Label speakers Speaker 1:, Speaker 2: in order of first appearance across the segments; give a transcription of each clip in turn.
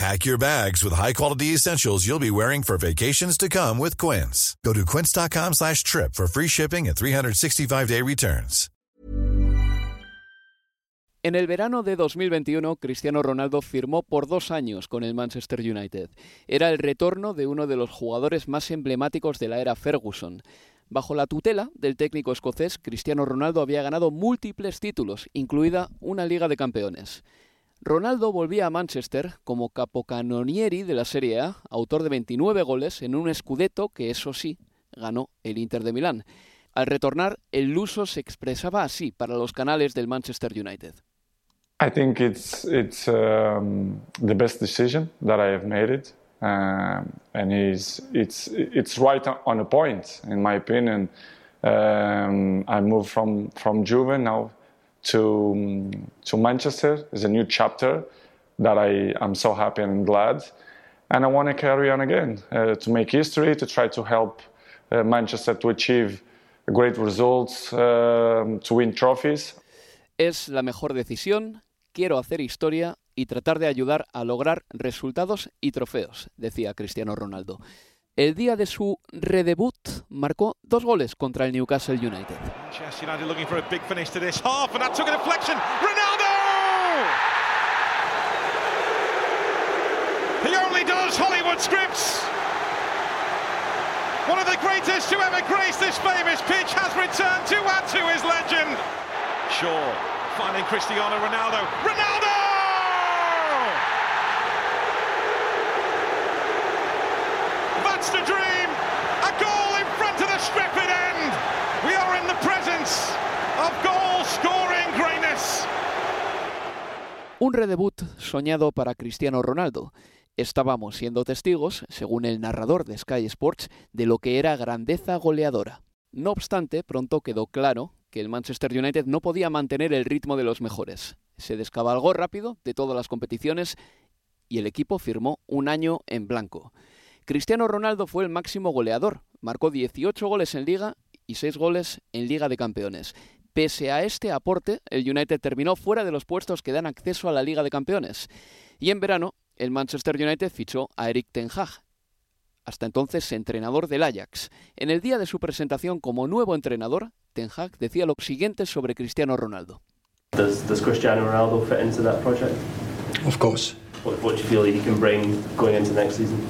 Speaker 1: Pack your bags with high-quality essentials you'll be wearing for vacations to come with Quince. Go to quince.com slash trip for free shipping and 365-day returns.
Speaker 2: En el verano de 2021, Cristiano Ronaldo firmó por dos años con el Manchester United. Era el retorno de uno de los jugadores más emblemáticos de la era Ferguson. Bajo la tutela del técnico escocés, Cristiano Ronaldo había ganado múltiples títulos, incluida una Liga de Campeones. Ronaldo volvía a Manchester como capocanonieri de la Serie A, autor de 29 goles en un Scudetto que, eso sí, ganó el Inter de Milán. Al retornar, el luso se expresaba así para los canales del Manchester United.
Speaker 3: I think it's it's um, the best decision that I have made it, um, and is it's it's right on a point in my opinion. Um, I moved from from Juve now to to Manchester. It's a new chapter that I am so happy and glad, and I want to carry on again uh, to make history, to try to help uh, Manchester to achieve great results, um, to win trophies.
Speaker 2: Es la mejor decisión quiero hacer historia y tratar de ayudar a lograr resultados y trofeos, decía Cristiano Ronaldo. El día de su redebut marcó dos goles contra el Newcastle United.
Speaker 4: Manchester United looking for a big finish to this half, and that took a deflection. Ronaldo! He only does Hollywood scripts. One of the greatest to ever grace this famous pitch has returned to add to his legend. Shaw finding Cristiano Ronaldo. Ronaldo!
Speaker 2: Un redebut soñado para Cristiano Ronaldo. Estábamos siendo testigos, según el narrador de Sky Sports, de lo que era grandeza goleadora. No obstante, pronto quedó claro que el Manchester United no podía mantener el ritmo de los mejores. Se descabalgó rápido de todas las competiciones y el equipo firmó un año en blanco. Cristiano Ronaldo fue el máximo goleador, marcó 18 goles en liga y 6 goles en Liga de Campeones. Pese a este aporte, el United terminó fuera de los puestos que dan acceso a la Liga de Campeones. Y en verano, el Manchester United fichó a Eric Ten Hag, hasta entonces entrenador del Ajax. En el día de su presentación como nuevo entrenador, Ten Hag decía lo siguiente sobre Cristiano Ronaldo.
Speaker 5: Does, does Cristiano Ronaldo fit into that project?
Speaker 6: Of course.
Speaker 5: What, what do you feel he can bring going into next season?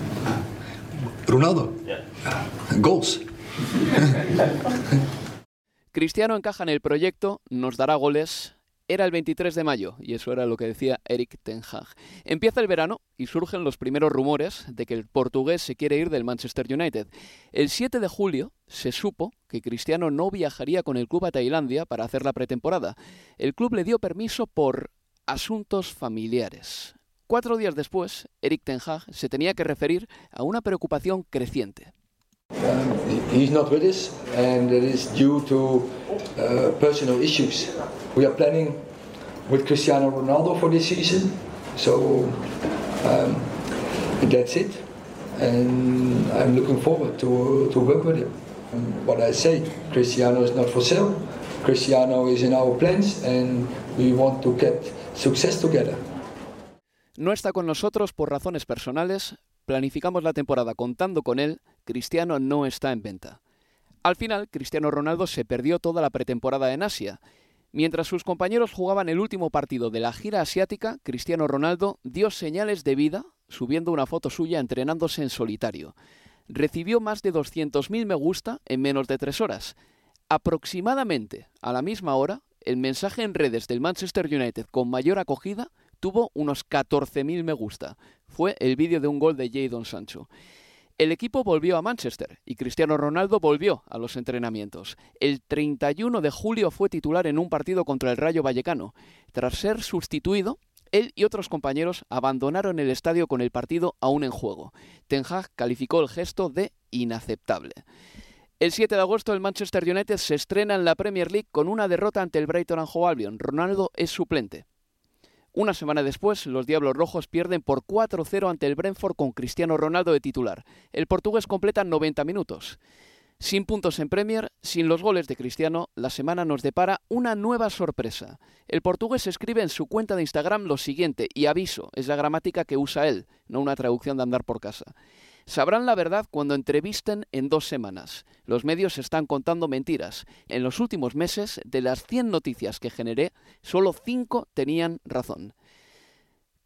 Speaker 6: Ronaldo?
Speaker 5: Yeah.
Speaker 6: Goals.
Speaker 2: Cristiano encaja en el proyecto, nos dará goles. Era el 23 de mayo y eso era lo que decía Eric Ten Hag. Empieza el verano y surgen los primeros rumores de que el portugués se quiere ir del Manchester United. El 7 de julio se supo que Cristiano no viajaría con el club a Tailandia para hacer la pretemporada. El club le dio permiso por asuntos familiares. Cuatro días después, Eric Ten Hag se tenía que referir a una preocupación creciente.
Speaker 6: Um, he's not with us, and it is due to uh, personal issues. We are planning with Cristiano Ronaldo for this season, so um, that's it. And I'm looking forward to, to work with him. And what I say, Cristiano is not for sale. Cristiano is in our plans, and we want to get success together.
Speaker 2: No está con nosotros por razones personales, planificamos la temporada contando con él, Cristiano no está en venta. Al final, Cristiano Ronaldo se perdió toda la pretemporada en Asia. Mientras sus compañeros jugaban el último partido de la gira asiática, Cristiano Ronaldo dio señales de vida subiendo una foto suya entrenándose en solitario. Recibió más de 200.000 me gusta en menos de tres horas. Aproximadamente a la misma hora, el mensaje en redes del Manchester United con mayor acogida tuvo unos 14.000 me gusta. Fue el vídeo de un gol de Jadon Sancho. El equipo volvió a Manchester y Cristiano Ronaldo volvió a los entrenamientos. El 31 de julio fue titular en un partido contra el Rayo Vallecano. Tras ser sustituido, él y otros compañeros abandonaron el estadio con el partido aún en juego. Ten Hag calificó el gesto de inaceptable. El 7 de agosto el Manchester United se estrena en la Premier League con una derrota ante el Brighton and Hove Albion. Ronaldo es suplente. Una semana después, los Diablos Rojos pierden por 4-0 ante el Brentford con Cristiano Ronaldo de titular. El portugués completa 90 minutos. Sin puntos en Premier, sin los goles de Cristiano, la semana nos depara una nueva sorpresa. El portugués escribe en su cuenta de Instagram lo siguiente, y aviso, es la gramática que usa él, no una traducción de andar por casa. Sabrán la verdad cuando entrevisten en dos semanas. Los medios están contando mentiras. En los últimos meses, de las 100 noticias que generé, solo 5 tenían razón.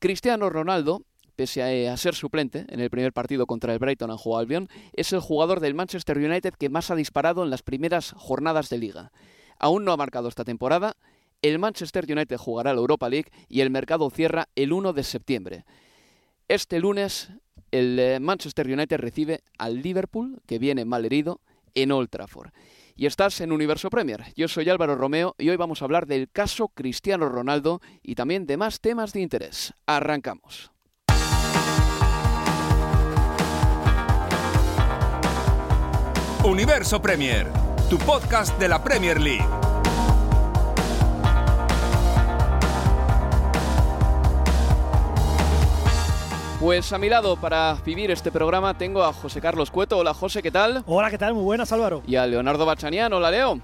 Speaker 2: Cristiano Ronaldo, pese a, ser suplente en el primer partido contra el Brighton and Hove Albion, es el jugador del Manchester United que más ha disparado en las primeras jornadas de liga. Aún no ha marcado esta temporada. El Manchester United jugará la Europa League y el mercado cierra el 1 de septiembre. Este lunes el eh, Manchester United recibe al Liverpool, que viene mal herido, en Old Trafford. Y estás en Universo Premier. Yo soy Álvaro Romeo y hoy vamos a hablar del caso Cristiano Ronaldo y también de más temas de interés. Arrancamos.
Speaker 7: Universo Premier, tu podcast de la Premier League.
Speaker 2: Pues a mi lado para vivir este programa tengo a José Carlos Cueto. Hola José, ¿qué tal?
Speaker 8: Hola, ¿qué tal? Muy buenas, Álvaro.
Speaker 2: Y a Leonardo Bachanian. Hola Leo.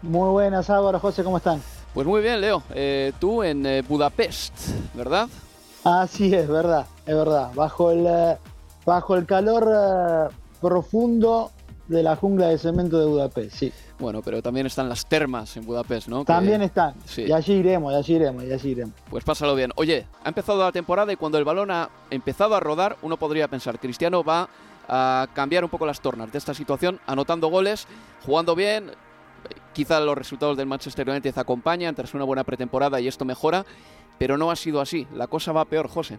Speaker 9: Muy buenas, Álvaro, José, ¿cómo están?
Speaker 2: Pues muy bien, Leo. Eh, tú en eh, Budapest, ¿verdad?
Speaker 9: Así es, verdad, es verdad. Bajo el, eh, bajo el calor profundo de la jungla de cemento de Budapest, sí.
Speaker 2: Bueno, pero también están las termas en Budapest, ¿no?
Speaker 9: También están. Y allí iremos, y allí iremos, y allí iremos.
Speaker 2: Pues pásalo bien. Oye, ha empezado la temporada y cuando el balón ha empezado a rodar, uno podría pensar, Cristiano va a cambiar un poco las tornas de esta situación, anotando goles, jugando bien. Quizá los resultados del Manchester United acompañan tras una buena pretemporada y esto mejora, pero no ha sido así. La cosa va peor, José.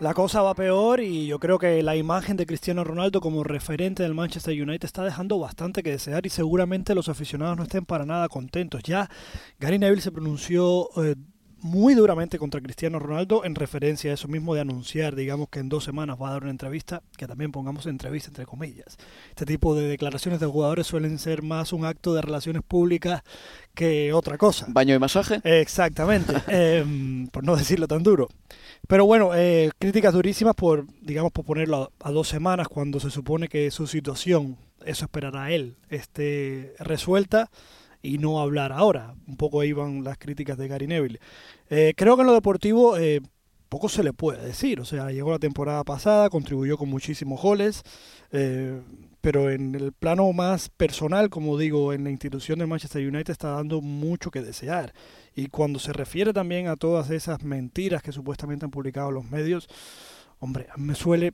Speaker 8: La cosa va peor y yo creo que la imagen de Cristiano Ronaldo como referente del Manchester United está dejando bastante que desear y seguramente los aficionados no estén para nada contentos. Ya Gary Neville se pronunció eh, muy duramente contra Cristiano Ronaldo en referencia a eso mismo de anunciar, digamos que en dos semanas va a dar una entrevista, que también pongamos entrevista entre comillas. Este tipo de declaraciones de jugadores suelen ser más un acto de relaciones públicas que otra cosa.
Speaker 2: ¿Baño y masaje?
Speaker 8: Exactamente, em, por no decirlo tan duro. Pero bueno, eh, críticas durísimas por, digamos, por ponerlo a, dos semanas cuando se supone que su situación, eso esperará él, esté resuelta y no hablar ahora. Un poco ahí van las críticas de Gary Neville. Eh, creo que en lo deportivo eh, poco se le puede decir. O sea, llegó la temporada pasada, contribuyó con muchísimos goles, pero en el plano más personal, como digo, en la institución de Manchester United está dando mucho que desear. Y cuando se refiere también a todas esas mentiras que supuestamente han publicado los medios, hombre, me suele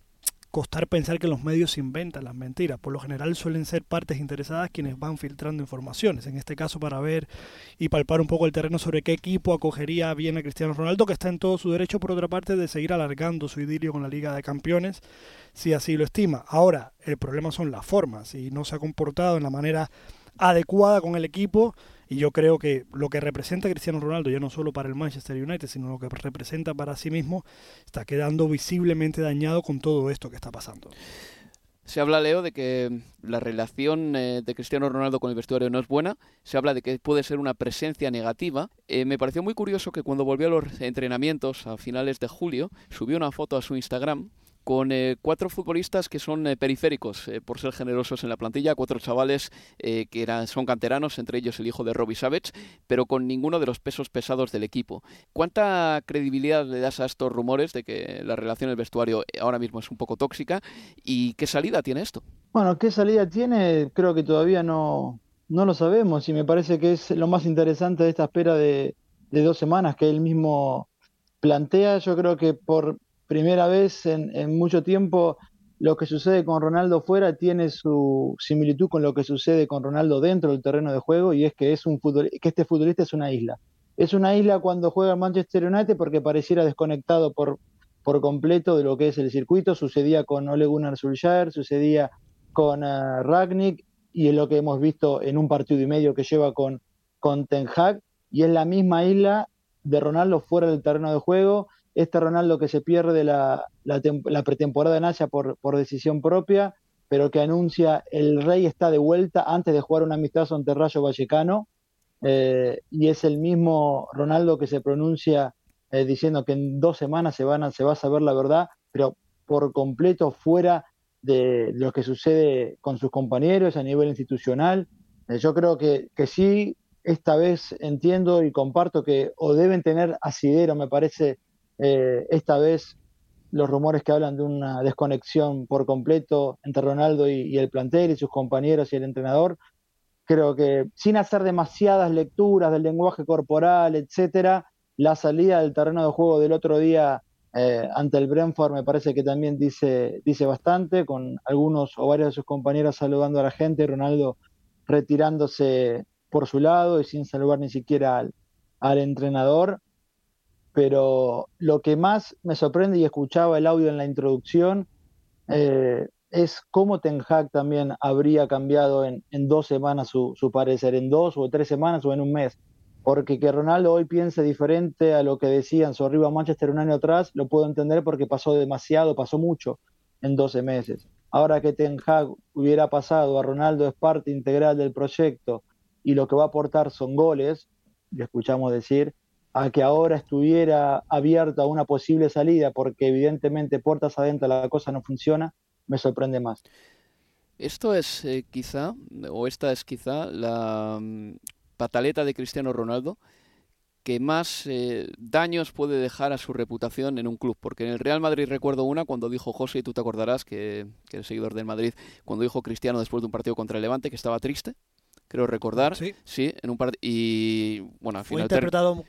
Speaker 8: costar pensar que los medios inventan las mentiras. Por lo general suelen ser partes interesadas quienes van filtrando informaciones. En este caso para ver y palpar un poco el terreno sobre qué equipo acogería bien a Cristiano Ronaldo, que está en todo su derecho, por otra parte, de seguir alargando su idilio con la Liga de Campeones, si así lo estima. Ahora, el problema son las formas y no se ha comportado en la manera adecuada con el equipo y yo creo que lo que representa Cristiano Ronaldo, ya no solo para el Manchester United, sino lo que representa para sí mismo, está quedando visiblemente dañado con todo esto que está pasando.
Speaker 2: Se habla, Leo, de que la relación eh, de Cristiano Ronaldo con el vestuario no es buena. Se habla de que puede ser una presencia negativa. Eh, me pareció muy curioso que cuando volvió a los entrenamientos a finales de julio, subió una foto a su Instagram con eh, cuatro futbolistas que son eh, periféricos, eh, por ser generosos en la plantilla, cuatro chavales que eran, son canteranos, entre ellos el hijo de Robbie Savage, pero con ninguno de los pesos pesados del equipo. ¿Cuánta credibilidad le das a estos rumores de que la relación del vestuario ahora mismo es un poco tóxica? ¿Y qué salida tiene esto?
Speaker 9: Bueno, qué salida tiene, creo que todavía no, no lo sabemos y me parece que es lo más interesante de esta espera de dos semanas que él mismo plantea. Yo creo que por primera vez en, mucho tiempo lo que sucede con Ronaldo fuera tiene su similitud con lo que sucede con Ronaldo dentro del terreno de juego y es que es un que este futbolista es una isla. Es una isla cuando juega Manchester United porque pareciera desconectado por, completo de lo que es el circuito. Sucedía con Ole Gunnar sucedía con uh, Ragnick y es lo que hemos visto en un partido y medio que lleva con, con Ten Hag y es la misma isla de Ronaldo fuera del terreno de juego este Ronaldo que se pierde la, pretemporada en Asia por, por, decisión propia, pero que anuncia el rey está de vuelta antes de jugar un amistoso ante Rayo Vallecano, eh, y es el mismo Ronaldo que se pronuncia eh, diciendo que en dos semanas se va a saber la verdad, pero por completo fuera de lo que sucede con sus compañeros a nivel institucional. Eh, yo creo que, que sí, esta vez entiendo y comparto que o deben tener asidero, me parece, eh, esta vez los rumores que hablan de una desconexión por completo entre Ronaldo y, el plantel y sus compañeros y el entrenador, creo que sin hacer demasiadas lecturas del lenguaje corporal, etcétera, la salida del terreno de juego del otro día eh, ante el Brentford me parece que también dice, dice bastante, con algunos o varios de sus compañeros saludando a la gente, Ronaldo retirándose por su lado y sin saludar ni siquiera al, al entrenador pero lo que más me sorprende, y escuchaba el audio en la introducción, eh, es cómo Ten Hag también habría cambiado en, dos semanas su, parecer, en dos o tres semanas o en un mes. Porque que Ronaldo hoy piense diferente a lo que decían su arriba Manchester un año atrás, lo puedo entender porque pasó demasiado, pasó mucho en 12 meses. Ahora que Ten Hag hubiera pasado a Ronaldo es parte integral del proyecto y lo que va a aportar son goles, le escuchamos decir, a que ahora estuviera abierta una posible salida, porque evidentemente puertas adentro la cosa no funciona, me sorprende más.
Speaker 2: Esto es eh, quizá, o esta es quizá la mm, pataleta de Cristiano Ronaldo que más eh, daños puede dejar a su reputación en un club. Porque en el Real Madrid recuerdo una cuando dijo José, y tú te acordarás que, que eres seguidor del Madrid, cuando dijo Cristiano después de un partido contra el Levante que estaba triste, creo recordar. Sí. Sí, en un par y bueno, al
Speaker 8: Fue interpretado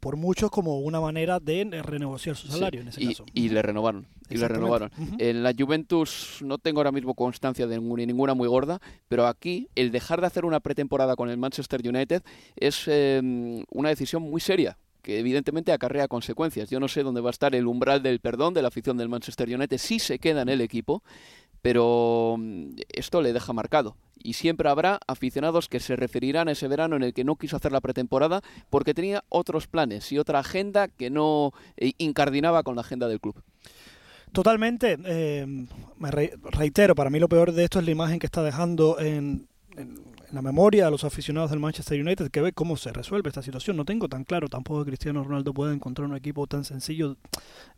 Speaker 8: por muchos como una manera de renegociar su salario en ese
Speaker 2: y,
Speaker 8: caso.
Speaker 2: Y le renovaron. Y le renovaron. En la Juventus no tengo ahora mismo constancia de ninguna muy gorda, pero aquí el dejar de hacer una pretemporada con el Manchester United es em, una decisión muy seria que evidentemente acarrea consecuencias. Yo no sé dónde va a estar el umbral del perdón de la afición del Manchester United si se queda en el equipo, pero mm, esto le deja marcado. Y siempre habrá aficionados que se referirán a ese verano en el que no quiso hacer la pretemporada porque tenía otros planes y otra agenda que no eh, incardinaba con la agenda del club.
Speaker 8: Totalmente. Eh, me reitero, para mí lo peor de esto es la imagen que está dejando en en la memoria a los aficionados del Manchester United que ve cómo se resuelve esta situación. No tengo tan claro tampoco que Cristiano Ronaldo pueda encontrar un equipo tan sencillo,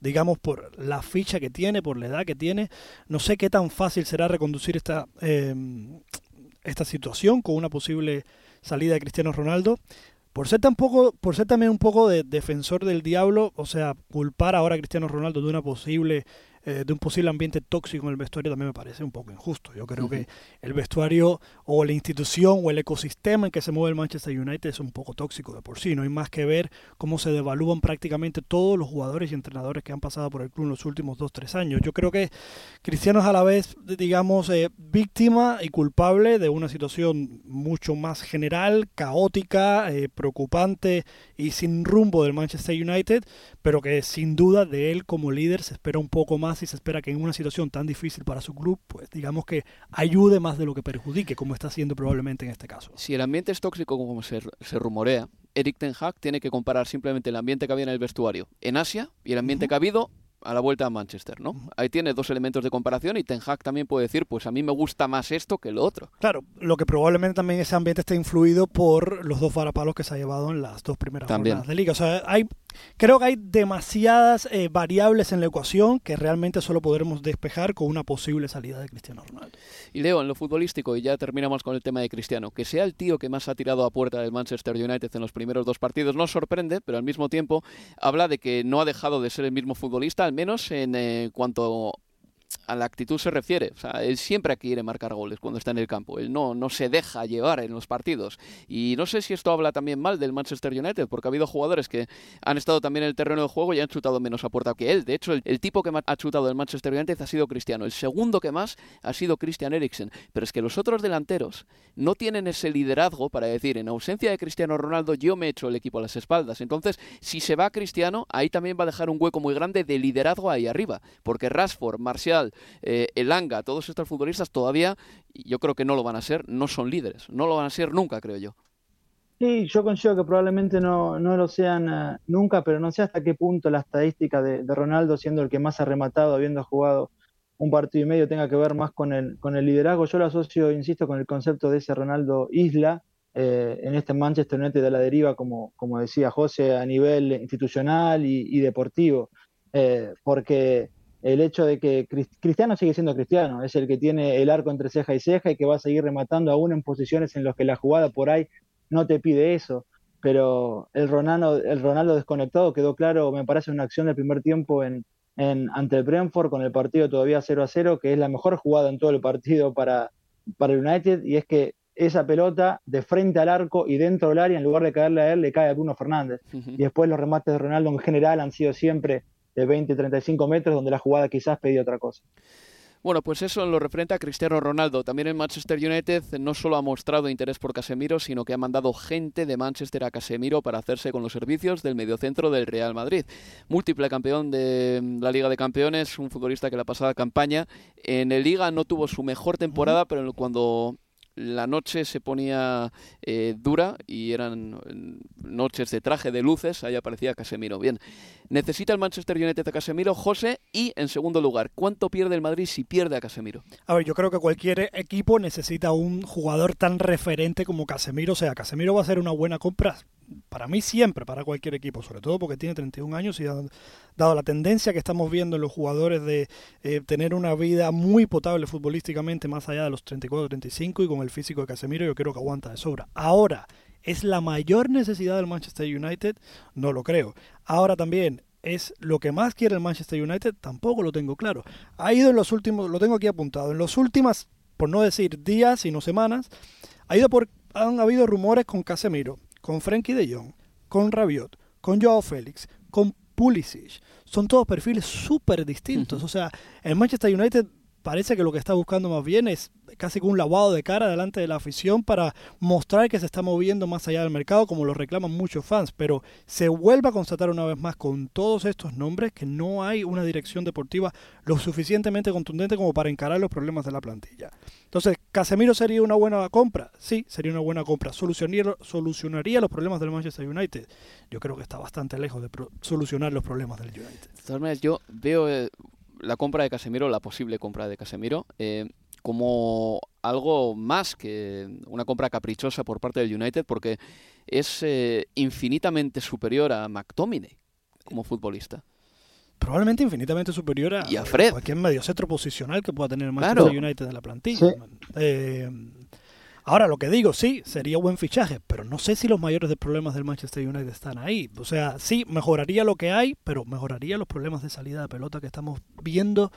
Speaker 8: digamos, por la ficha que tiene, por la edad que tiene. No sé qué tan fácil será reconducir esta, em, esta situación con una posible salida de Cristiano Ronaldo. Por ser, tampoco, por ser también un poco de defensor del diablo, o sea, culpar ahora a Cristiano Ronaldo de una posible eh, de un posible ambiente tóxico en el vestuario también me parece un poco injusto. Yo creo que el vestuario o la institución o el ecosistema en que se mueve el Manchester United es un poco tóxico de por sí. No hay más que ver cómo se devalúan prácticamente todos los jugadores y entrenadores que han pasado por el club en los últimos dos, tres años. Yo creo que Cristiano es a la vez, digamos, eh, víctima y culpable de una situación mucho más general, caótica, eh, preocupante y sin rumbo del Manchester United, pero que sin duda de él como líder se espera un poco más y se espera que en una situación tan difícil para su club, pues digamos que ayude más de lo que perjudique, como está haciendo probablemente en este caso.
Speaker 2: Si el ambiente es tóxico como se, se rumorea, Eric Ten Hag tiene que comparar simplemente el ambiente que había en el vestuario en Asia y el ambiente que ha habido a la vuelta a Manchester, ¿no? Ahí tiene dos elementos de comparación y Ten Hag también puede decir, pues a mí me gusta más esto que lo otro.
Speaker 8: Claro, lo que probablemente también ese ambiente esté influido por los dos varapalos que se ha llevado en las dos primeras jornadas de liga. O sea, hay Creo que hay demasiadas eh, variables en la ecuación que realmente solo podremos despejar con una posible salida de Cristiano Ronaldo.
Speaker 2: Y Leo, en lo futbolístico, y ya terminamos con el tema de Cristiano, que sea el tío que más ha tirado a puerta del Manchester United en los primeros dos partidos no sorprende, pero al mismo tiempo habla de que no ha dejado de ser el mismo futbolista, al menos en eh, cuanto a la actitud se refiere. O sea, él siempre quiere marcar goles cuando está en el campo. Él no, no se deja llevar en los partidos. Y no sé si esto habla también mal del Manchester United, porque ha habido jugadores que han estado también en el terreno de juego y han chutado menos a puerta que él. De hecho, el, tipo que más ha chutado el Manchester United ha sido Cristiano. El segundo que más ha sido Christian Eriksen. Pero es que los otros delanteros no tienen ese liderazgo para decir, en ausencia de Cristiano Ronaldo, yo me echo el equipo a las espaldas. Entonces, si se va Cristiano, ahí también va a dejar un hueco muy grande de liderazgo ahí arriba. Porque Rashford, Martial, eh, Elanga, todos estos futbolistas todavía, yo creo que no lo van a ser, no son líderes, no lo van a ser nunca, creo yo.
Speaker 9: Sí, yo considero que probablemente no, no lo sean eh, nunca, pero no sé hasta qué punto la estadística de, Ronaldo, siendo el que más ha rematado, habiendo jugado un partido y medio, tenga que ver más con el, con el liderazgo. Yo lo asocio, insisto, con el concepto de ese Ronaldo Isla, eh, en este Manchester United de la deriva, como, como decía José, a nivel institucional y, deportivo, porque el hecho de que Cristiano sigue siendo Cristiano, es el que tiene el arco entre ceja y ceja y que va a seguir rematando aún en posiciones en las que la jugada por ahí no te pide eso. Pero el Ronaldo, el Ronaldo desconectado quedó claro, me parece, una acción del primer tiempo en, en, ante el Brentford con el partido todavía 0 a 0, que es la mejor jugada en todo el partido para, para el United, y es que esa pelota de frente al arco y dentro del área, en lugar de caerle a él, le cae a Bruno Fernández. Y después los remates de Ronaldo en general han sido siempre de 20, 35 metros, donde la jugada quizás pedía otra cosa.
Speaker 2: Bueno, pues eso lo referente a Cristiano Ronaldo. También en Manchester United no solo ha mostrado interés por Casemiro, sino que ha mandado gente de Manchester a Casemiro para hacerse con los servicios del mediocentro del Real Madrid. Múltiple campeón de la Liga de Campeones, un futbolista que la pasada campaña en el Liga no tuvo su mejor temporada, pero cuando la noche se ponía eh, dura y eran mm, noches de traje de luces, ahí aparecía Casemiro. Bien, necesita el Manchester United a Casemiro, José, y en segundo lugar, ¿cuánto pierde el Madrid si pierde a Casemiro?
Speaker 8: A ver, yo creo que cualquier equipo necesita un jugador tan referente como Casemiro, o sea, Casemiro va a ser una buena compra para mí siempre, para cualquier equipo, sobre todo porque tiene 31 años y dado la tendencia que estamos viendo en los jugadores de eh, tener una vida muy potable futbolísticamente más allá de los 34-35 y con el físico de Casemiro yo creo que aguanta de sobra. Ahora, ¿es la mayor necesidad del Manchester United? No lo creo. Ahora también, ¿es lo que más quiere el Manchester United? Tampoco lo tengo claro. Ha ido en los últimos, lo tengo aquí apuntado, en los últimos, por no decir días, sino semanas, ha ido por, han habido rumores con Casemiro con Frankie de Jong, con Rabiot, con Joao Félix, con Pulisic. Son todos perfiles súper distintos. O sea, el Manchester United parece que lo que está buscando más bien es casi un lavado de cara delante de la afición para mostrar que se está moviendo más allá del mercado, como lo reclaman muchos fans. Pero se vuelve a constatar una vez más con todos estos nombres que no hay una dirección deportiva lo suficientemente contundente como para encarar los problemas de la plantilla. Entonces, ¿Casemiro sería una buena compra? Sí, sería una buena compra. ¿Solucionaría, solucionaría los problemas del Manchester United? Yo creo que está bastante lejos de solucionar los problemas del United.
Speaker 2: Yo veo eh, la compra de Casemiro, la posible compra de Casemiro, eh, como algo más que una compra caprichosa por parte del United, porque es eh, infinitamente superior a McTominay como futbolista.
Speaker 8: Probablemente infinitamente superior a,
Speaker 2: y a Fred.
Speaker 8: cualquier mediocentro posicional que pueda tener el Manchester United de la plantilla. Eh, Ahora, lo que digo, sí, sería buen fichaje, pero no sé si los mayores problemas del Manchester United están ahí. O sea, sí, mejoraría lo que hay, pero mejoraría los problemas de salida de pelota que estamos viendo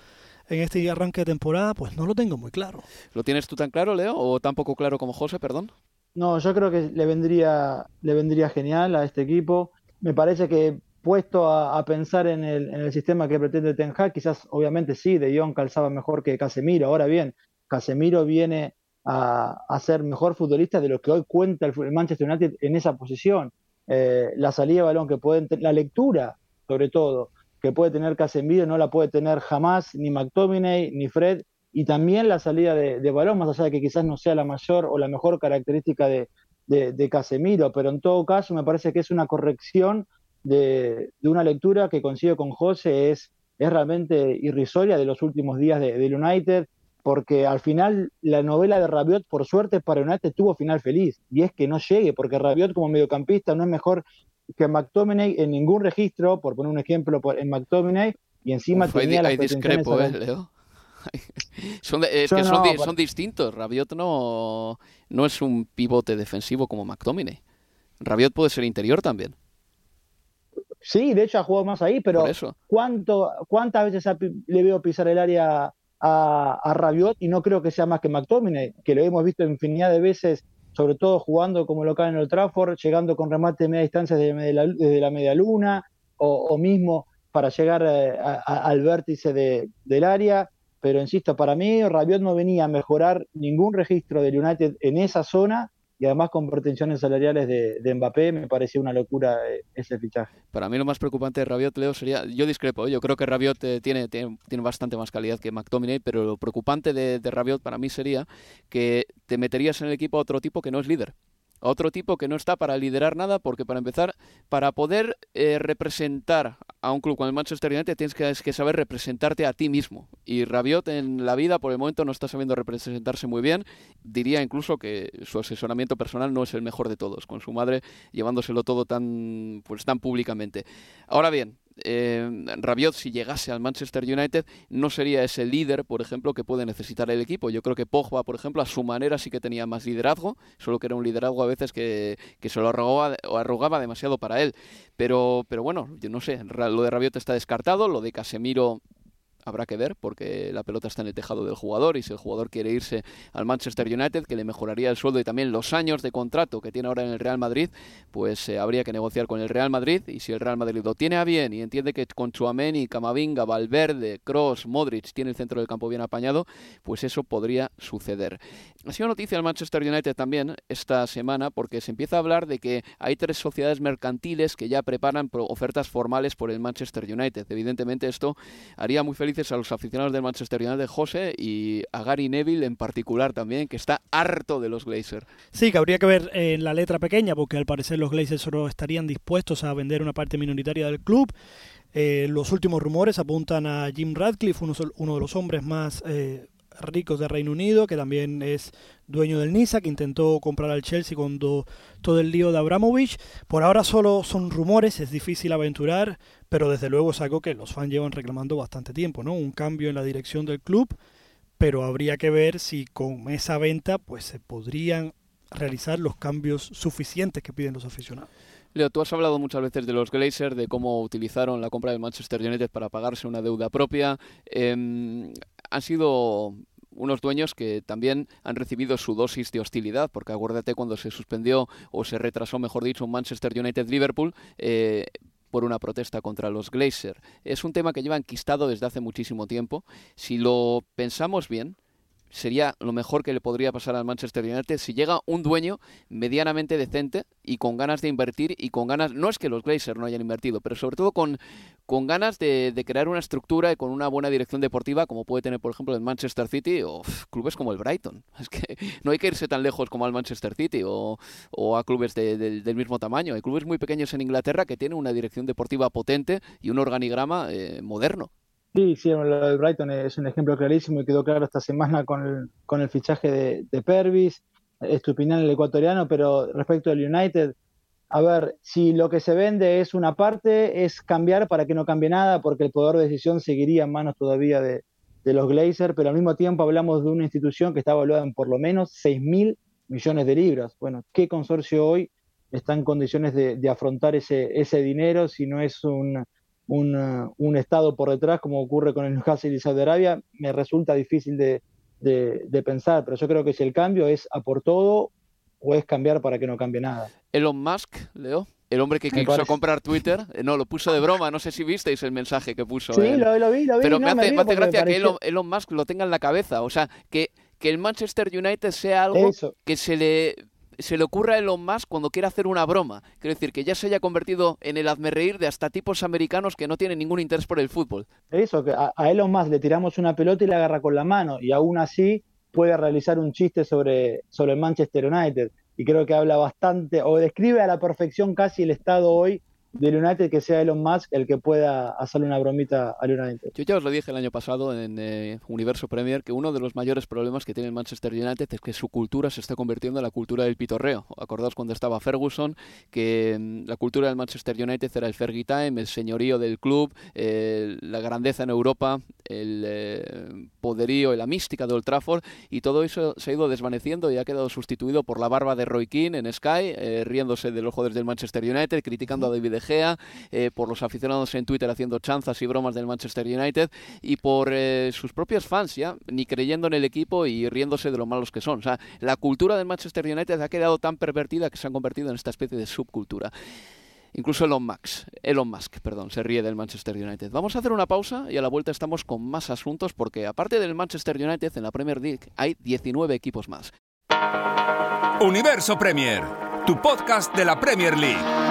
Speaker 8: en este arranque de temporada, pues no lo tengo muy claro.
Speaker 2: ¿Lo tienes tú tan claro, Leo, o tan poco claro como José, perdón?
Speaker 9: No, yo creo que le vendría, le vendría genial a este equipo. Me parece que puesto a, pensar en el, en el, sistema que pretende Ten Hag, quizás obviamente sí, De Jong calzaba mejor que Casemiro. Ahora bien, Casemiro viene a, ser mejor futbolista de lo que hoy cuenta el, Manchester United en esa posición. Eh, la salida de balón que pueden la lectura, sobre todo, que puede tener Casemiro no la puede tener jamás ni McTominay ni Fred, y también la salida de, balón, más allá de que quizás no sea la mayor o la mejor característica de, de, Casemiro, pero en todo caso me parece que es una corrección de, una lectura que consigo con José, es, es realmente irrisoria de los últimos días del United, porque al final la novela de Rabiot, por suerte para United, tuvo final feliz, y es que no llegue, porque Rabiot como mediocampista no es mejor que McTominay en ningún registro, por poner un ejemplo en McTominay, y encima tenía
Speaker 2: hay, discrepo, ¿eh, Leo? son, es que son, distintos. Rabiot no, no es un pivote defensivo como McTominay. Rabiot puede ser interior también.
Speaker 9: Sí, de hecho ha jugado más ahí, pero ¿cuánto, ¿cuántas veces le veo pisar el área a, a Rabiot y no creo que sea más que McTominay, que lo hemos visto infinidad de veces, sobre todo jugando como local en el Trafford, llegando con remate de media distancia desde la, desde la media luna o, mismo para llegar eh, a, al vértice de, del área. Pero insisto, para mí Rabiot no venía a mejorar ningún registro del United en esa zona y además con pretensiones salariales de, de Mbappé, me parecía una locura eh, ese fichaje.
Speaker 2: Para mí lo más preocupante de Rabiot, Leo, sería, yo discrepo, ¿eh? yo creo que Rabiot eh, tiene, tiene, tiene, bastante más calidad que McTominay, pero lo preocupante de, de Rabiot para mí sería que te meterías en el equipo a otro tipo que no es líder otro tipo que no está para liderar nada, porque para empezar, para poder eh, representar a un club como el Manchester United tienes que, que, saber representarte a ti mismo. Y Rabiot en la vida por el momento no está sabiendo representarse muy bien. Diría incluso que su asesoramiento personal no es el mejor de todos, con su madre llevándoselo todo tan, pues, tan públicamente. Ahora bien, eh, Rabiot, si llegase al Manchester United, no sería ese líder, por ejemplo, que puede necesitar el equipo. Yo creo que Pogba, por ejemplo, a su manera sí que tenía más liderazgo, solo que era un liderazgo a veces que, que se lo arrogaba, arrogaba demasiado para él. Pero, pero bueno, yo no sé, lo de Rabiot está descartado, lo de Casemiro habrá que ver porque la pelota está en el tejado del jugador y si el jugador quiere irse al Manchester United, que le mejoraría el sueldo y también los años de contrato que tiene ahora en el Real Madrid, pues eh, habría que negociar con el Real Madrid y si el Real Madrid lo tiene a bien y entiende que con Chuameni, Camavinga, Valverde, Cross, Modric tiene el centro del campo bien apañado, pues eso podría suceder. Ha sido noticia el Manchester United también esta semana porque se empieza a hablar de que hay tres sociedades mercantiles que ya preparan ofertas formales por el Manchester United. Evidentemente esto haría muy a los aficionados del Manchester United, José, y a Gary Neville en particular también, que está harto de los Glazers.
Speaker 8: Sí, que habría que ver en la letra pequeña porque al parecer los Glazers solo estarían dispuestos a vender una parte minoritaria del club. Eh, los últimos rumores apuntan a Jim Radcliffe, uno, uno de los hombres más eh, ricos de Reino Unido, que también es dueño del Niza, que intentó comprar al Chelsea cuando todo el lío de Abramovich. Por ahora solo son rumores, es difícil aventurar, pero desde luego es algo que los fans llevan reclamando bastante tiempo, ¿no? Un cambio en la dirección del club, pero habría que ver si con esa venta pues se podrían realizar los cambios suficientes que piden los aficionados.
Speaker 2: Leo, tú has hablado muchas veces de los Glazers, de cómo utilizaron la compra del Manchester United para pagarse una deuda propia. Eh, han sido unos dueños que también han recibido su dosis de hostilidad, porque acuérdate cuando se suspendió o se retrasó, mejor dicho, un Manchester United-Liverpool, eh, por una protesta contra los Glazer. Es un tema que lleva enquistado desde hace muchísimo tiempo. Si lo pensamos bien, sería lo mejor que le podría pasar al Manchester United si llega un dueño medianamente decente y con ganas de invertir y con ganas, no es que los Glazers no hayan invertido, pero sobre todo con, con ganas de, crear una estructura y con una buena dirección deportiva como puede tener, por ejemplo, el Manchester City o clubes como el Brighton. Es que no hay que irse tan lejos como al Manchester City o, a clubes de, del mismo tamaño. Hay clubes muy pequeños en Inglaterra que tienen una dirección deportiva potente y un organigrama eh, moderno.
Speaker 9: Sí, sí, lo del Brighton es un ejemplo clarísimo y quedó claro esta semana con el, con el fichaje de, de Pervis, Estupinán el ecuatoriano, pero respecto al United, a ver, si lo que se vende es una parte, es cambiar para que no cambie nada, porque el poder de decisión seguiría en manos todavía de, de los Glazers, pero al mismo tiempo hablamos de una institución que está evaluada en por lo menos 6 mil millones de libras. Bueno, ¿qué consorcio hoy está en condiciones de, de afrontar ese, ese dinero si no es un un, un, Estado por detrás, como ocurre con el Newcastle y Saudi Arabia, me resulta difícil de, de, de, pensar, pero yo creo que si el cambio es a por todo o es cambiar para que no cambie nada.
Speaker 2: Elon Musk, Leo, el hombre que quiso comprar Twitter, eh, no, lo puso de broma, no sé si visteis el mensaje que puso.
Speaker 9: Sí, lo, lo, vi, lo vi.
Speaker 2: Pero
Speaker 9: no,
Speaker 2: me hace,
Speaker 9: me
Speaker 2: me hace gracia me que Elon, Elon, Musk lo tenga en la cabeza, o sea, que, que el Manchester United sea algo Eso. que se le se le ocurra a Elon Musk cuando quiere hacer una broma. Quiero decir, que ya se haya convertido en el hazmerreír de hasta tipos americanos que no tienen ningún interés por el fútbol.
Speaker 9: Eso, que a, a Elon Musk le tiramos una pelota y la agarra con la mano, y aún así puede realizar un chiste sobre, sobre el Manchester United. Y creo que habla bastante, o describe a la perfección casi el estado hoy del United que sea Elon Musk el que pueda hacerle una bromita al United.
Speaker 2: Yo ya os lo dije el año pasado en eh, Universo Premier que uno de los mayores problemas que tiene el Manchester United es que su cultura se está convirtiendo en la cultura del pitorreo. Acordaos cuando estaba Ferguson que mm, la cultura del Manchester United era el Fergie Time, el señorío del club, eh, la grandeza en Europa, el eh, poderío y la mística de Old Trafford y todo eso se ha ido desvaneciendo y ha quedado sustituido por la barba de Roy Keane en Sky, eh, riéndose de los jugadores del Manchester United, criticando a David Gea, eh, por los aficionados en Twitter haciendo chanzas y bromas del Manchester United y por eh, sus propios fans ya, ni creyendo en el equipo y riéndose de lo malos que son. O sea, la cultura del Manchester United ha quedado tan pervertida que se han convertido en esta especie de subcultura. Incluso Elon Musk, Elon Musk, perdón, se ríe del Manchester United. Vamos a hacer una pausa y a la vuelta estamos con más asuntos porque aparte del Manchester United en la Premier League hay 19 equipos más.
Speaker 7: Universo Premier, tu podcast de la Premier League.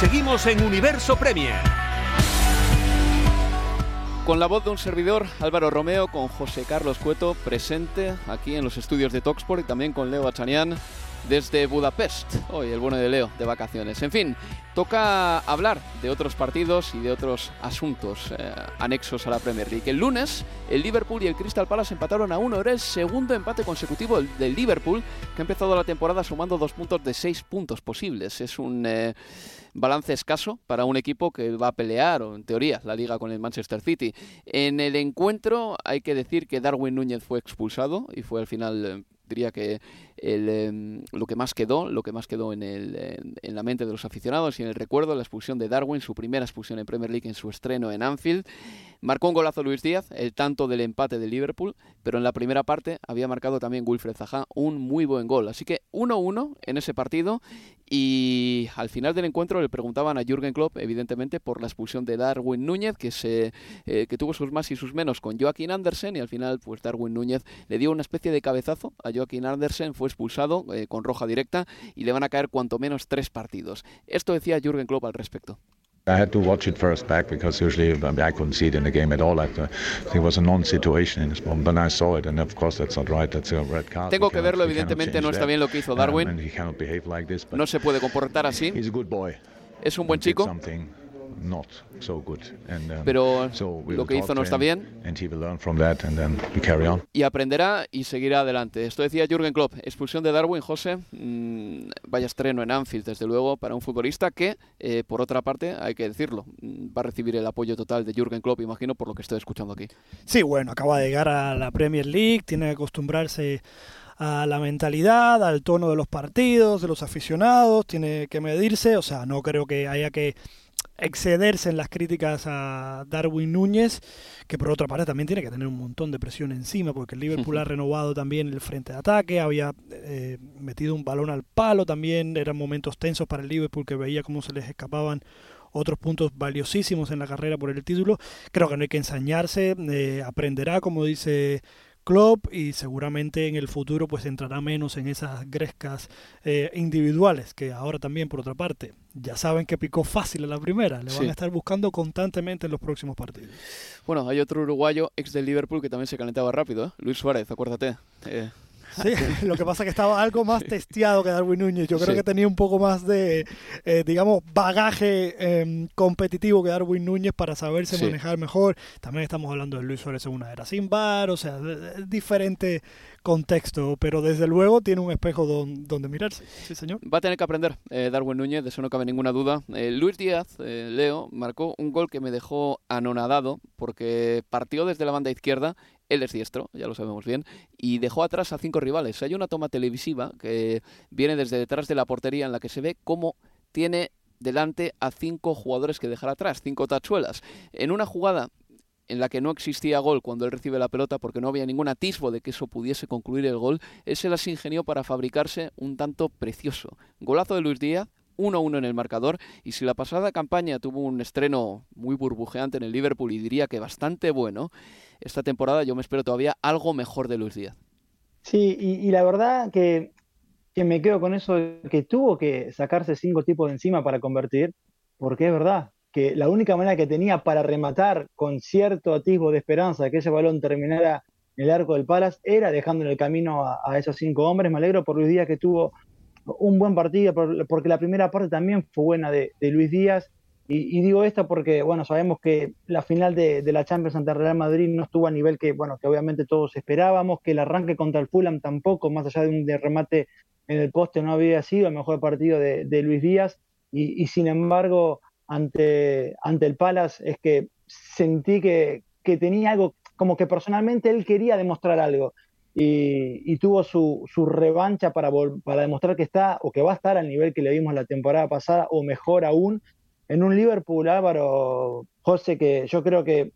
Speaker 7: Seguimos en Universo Premier.
Speaker 2: Con la voz de un servidor, Álvaro Romeo, con José Carlos Cueto presente aquí en los estudios de Talksport y también con Leo Bachanian desde Budapest. Hoy el bueno de Leo, de vacaciones. En fin, toca hablar de otros partidos y de otros asuntos eh, anexos a la Premier League. El lunes, el Liverpool y el Crystal Palace empataron a uno. Era el segundo empate consecutivo del Liverpool, que ha empezado la temporada sumando dos puntos de seis puntos posibles. Es un... Eh, balance escaso para un equipo que va a pelear, o en teoría, la liga con el Manchester City. En el encuentro hay que decir que Darwin Núñez fue expulsado y fue al final eh, diría que el, em, lo que más quedó, lo que más quedó en, el, en, la mente de los aficionados y en el recuerdo, la expulsión de Darwin, su primera expulsión en Premier League en su estreno en Anfield. Marcó un golazo Luis Díaz, el tanto del empate de Liverpool, pero en la primera parte había marcado también Wilfred Zaha un muy buen gol. Así que 1-1 en ese partido y al final del encuentro le preguntaban a Jürgen Klopp, evidentemente, por la expulsión de Darwin Núñez, que, se, eh, que tuvo sus más y sus menos con Joaquín Andersen y al final pues Darwin Núñez le dio una especie de cabezazo a Joaquín Andersen, fue expulsado eh, con roja directa y le van a caer cuanto menos tres partidos. Esto decía Jürgen Klopp al respecto.
Speaker 10: I had to watch it first back because usually I couldn't see it in the game at all. It was a non-situation in this moment, but I saw it, and of course that's not right. That's a red card.
Speaker 2: Tengo que verlo, evidentemente no está bien lo que hizo Darwin.
Speaker 10: Um, like this,
Speaker 2: no se puede comportar así.
Speaker 10: He's a good boy.
Speaker 2: Es un buen chico.
Speaker 10: Something not so good. And, um,
Speaker 2: Pero
Speaker 10: so we'll
Speaker 2: lo que hizo no está bien.
Speaker 10: And he will learn from that, and then we carry on.
Speaker 2: y aprenderá y seguirá adelante. Esto decía Jürgen Klopp. Expulsión de Darwin, José. mm, vaya estreno en Anfield, desde luego, para un futbolista que, eh, por otra parte, hay que decirlo, mm, va a recibir el apoyo total de Jürgen Klopp, imagino, por lo que estoy escuchando aquí.
Speaker 8: Sí, bueno, acaba de llegar a la Premier League, tiene que acostumbrarse a la mentalidad, al tono de los partidos, de los aficionados, tiene que medirse, o sea, no creo que haya que excederse en las críticas a Darwin Núñez, que por otra parte también tiene que tener un montón de presión encima, porque el Liverpool ha renovado también el frente de ataque, había eh, metido un balón al palo también, eran momentos tensos para el Liverpool que veía cómo se les escapaban otros puntos valiosísimos en la carrera por el título. Creo que no hay que ensañarse, eh, aprenderá, como dice Klopp y seguramente en el futuro pues entrará menos en esas grescas eh, individuales que ahora también por otra parte ya saben que picó fácil en la primera, le van a estar buscando constantemente en los próximos partidos.
Speaker 2: Bueno, hay otro uruguayo ex del Liverpool que también se calentaba rápido, ¿eh? Luis Suárez, acuérdate. Eh,
Speaker 8: Sí, lo que pasa es que estaba algo más testeado que Darwin Núñez. Yo creo que tenía un poco más de, eh, digamos, bagaje em, competitivo que Darwin Núñez para saberse manejar mejor. También estamos hablando de Luis Suárez en una era sin bar, o sea, diferente contexto, pero desde luego tiene un espejo donde mirarse. Sí, señor.
Speaker 2: Va a tener que aprender eh, Darwin Núñez, de eso no cabe ninguna duda. Eh, Luis Díaz, Leo, marcó un gol que me dejó anonadado porque partió desde la banda izquierda él es diestro, ya lo sabemos bien, y dejó atrás a cinco rivales. Hay una toma televisiva que viene desde detrás de la portería en la que se ve cómo tiene delante a cinco jugadores que dejar atrás, cinco tachuelas. En una jugada en la que no existía gol cuando él recibe la pelota porque no había ningún atisbo de que eso pudiese concluir el gol, él se las ingenió para fabricarse un tanto precioso. Golazo de Luis Díaz, 1-1 en el marcador y si la pasada campaña tuvo un estreno muy burbujeante en el Liverpool y diría que bastante bueno, esta temporada yo me espero todavía algo mejor de Luis Díaz.
Speaker 9: Sí, y, la verdad que, que, me quedo con eso que tuvo que sacarse cinco tipos de encima para convertir, porque es verdad que la única manera que tenía para rematar con cierto atisbo de esperanza que ese balón terminara en el arco del Palas era dejando en el camino a, a esos cinco hombres. Me alegro por Luis Díaz que tuvo un buen partido, porque la primera parte también fue buena de, Luis Díaz. Y, digo esto porque, bueno, sabemos que la final de, la Champions ante Real Madrid no estuvo a nivel que, bueno, que obviamente todos esperábamos, que el arranque contra el Fulham tampoco, más allá de un remate en el poste, no había sido el mejor partido de, Luis Díaz. Y, sin embargo, ante, ante el Palace es que sentí que, que tenía algo, como que personalmente él quería demostrar algo y, tuvo su, su revancha para, para demostrar que está o que va a estar al nivel que le vimos la temporada pasada o mejor aún en un Liverpool Álvaro José que yo creo que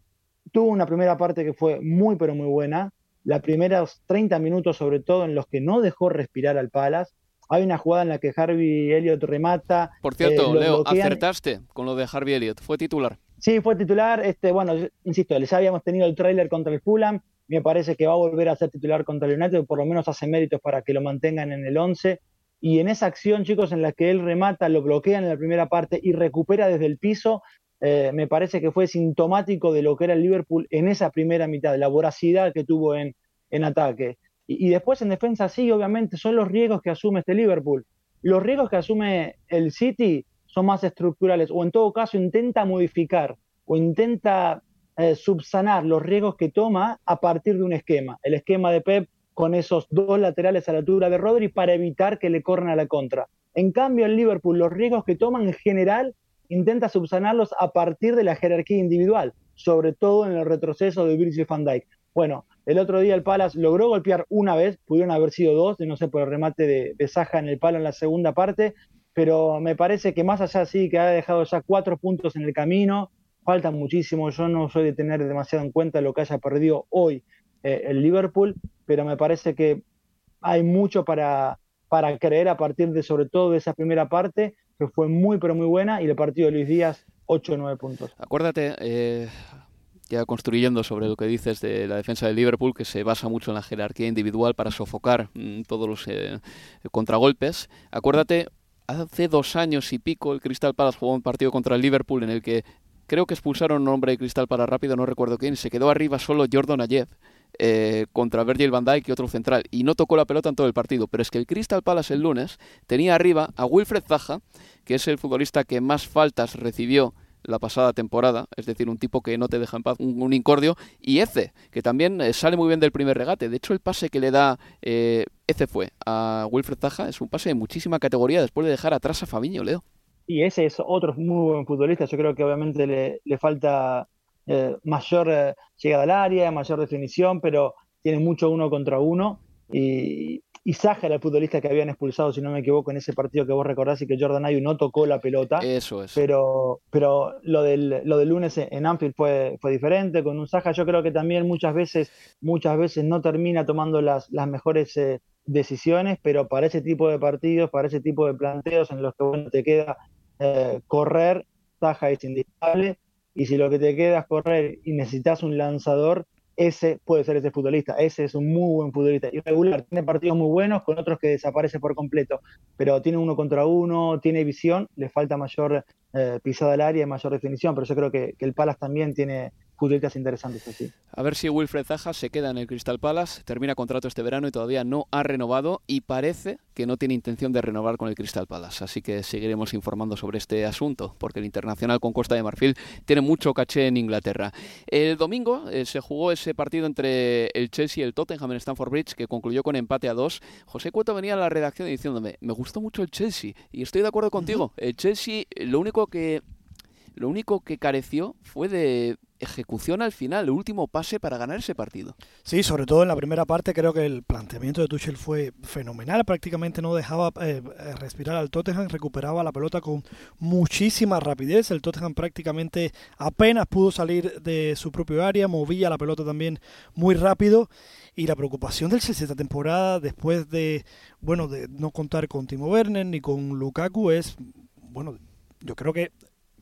Speaker 9: tuvo una primera parte que fue muy pero muy buena las primeros 30 minutos sobre todo en los que no dejó respirar al Palace hay una jugada en la que Harvey Elliott remata.
Speaker 2: Por cierto, eh, Leo, acertaste con lo de Harvey Elliott. ¿Fue titular?
Speaker 9: Sí, fue titular. Este, bueno, insisto, les habíamos tenido el tráiler contra el Fulham me parece que va a volver a ser titular contra el United, por lo menos hace méritos para que lo mantengan en el 11. Y en esa acción, chicos, en la que él remata, lo bloquean en la primera parte y recupera desde el piso, eh, me parece que fue sintomático de lo que era el Liverpool en esa primera mitad, la voracidad que tuvo en, en ataque. Y, y, después en defensa, sí, obviamente, son los riesgos que asume este Liverpool. Los riesgos que asume el City son más estructurales, o en todo caso intenta modificar, o intenta eh, subsanar los riesgos que toma a partir de un esquema. El esquema de Pep con esos dos laterales a la altura de Rodri para evitar que le corran a la contra. En cambio, el Liverpool, los riesgos que toman en general, intenta subsanarlos a partir de la jerarquía individual, sobre todo en el retroceso de Virgil van Dijk. Bueno, el otro día el Palace logró golpear una vez, pudieron haber sido dos, no sé, por el remate de, de Saja en el palo en la segunda parte, pero me parece que más allá sí que ha dejado ya cuatro puntos en el camino, falta muchísimo. Yo no soy de tener demasiado en cuenta lo que haya perdido hoy eh, el Liverpool, pero me parece que hay mucho para, para creer a partir de, sobre todo, de esa primera parte, que fue muy, pero muy buena, y el partido de Luis Díaz, 8 o 9 puntos.
Speaker 2: Acuérdate, eh, ya construyendo sobre lo que dices de la defensa del Liverpool, que se basa mucho en la jerarquía individual para sofocar mm, todos los eh, contragolpes, acuérdate hace dos años y pico el Crystal Palace jugó un partido contra el Liverpool en el que creo que expulsaron un hombre de cristal para rápido, no recuerdo quién, se quedó arriba solo Jordan Ayev. Eh, contra Virgil van Dijk y otro central y no tocó la pelota en todo el partido pero es que el Crystal Palace el lunes tenía arriba a Wilfred Zaha que es el futbolista que más faltas recibió la pasada temporada, es decir, un tipo que no te deja en paz, un, incordio, y Eze, que también eh, sale muy bien del primer regate. De hecho, el pase que le da eh, fue a Wilfred Zaha es un pase de muchísima categoría después de dejar atrás a Fabiño, Leo
Speaker 9: y ese es otro muy buen futbolista. Yo creo que obviamente le, le falta eh, mayor eh, llegada al área, mayor definición, pero tiene mucho uno contra uno. Y, y Saja era el futbolista que habían expulsado, si no me equivoco, en ese partido que vos recordás y que Jordan Ayew no tocó la pelota.
Speaker 2: Eso es.
Speaker 9: Pero, pero lo, del, lo del lunes en Anfield fue, fue diferente. Con un Saja yo creo que también muchas veces, muchas veces no termina tomando las, las mejores eh, decisiones, pero para ese tipo de partidos, para ese tipo de planteos en los que bueno, te queda eh, correr, Taja es indiscutible y si lo que te queda es correr y necesitas un lanzador, ese puede ser ese futbolista. Ese es un muy buen futbolista. Irregular, tiene partidos muy buenos con otros que desaparece por completo, pero tiene uno contra uno, tiene visión, le falta mayor eh, pisada al área y mayor definición, pero yo creo que, que el Palas también tiene futbolistas interesantes así.
Speaker 2: A ver si Wilfred Zaha se queda en el Crystal Palace, termina contrato este verano y todavía no ha renovado y parece que no tiene intención de renovar con el Crystal Palace. Así que seguiremos informando sobre este asunto, porque el Internacional con Costa de Marfil tiene mucho caché en Inglaterra. El domingo eh, se jugó ese partido entre el Chelsea y el Tottenham en Stamford Bridge, que concluyó con empate a dos. José Cueto venía a la redacción diciéndome, me gustó mucho el Chelsea, y estoy de acuerdo contigo. El Chelsea, lo único que lo único que careció fue de ejecución al final, el último pase para ganar ese partido.
Speaker 8: Sí, sobre todo en la primera parte creo que el planteamiento de Tuchel fue fenomenal, prácticamente no dejaba eh, respirar al Tottenham, recuperaba la pelota con muchísima rapidez, el Tottenham prácticamente apenas pudo salir de su propio área, movía la pelota también muy rápido. Y la preocupación del Chelsea esta temporada después de, bueno, de no contar con Timo Werner ni con Lukaku es, bueno, yo creo que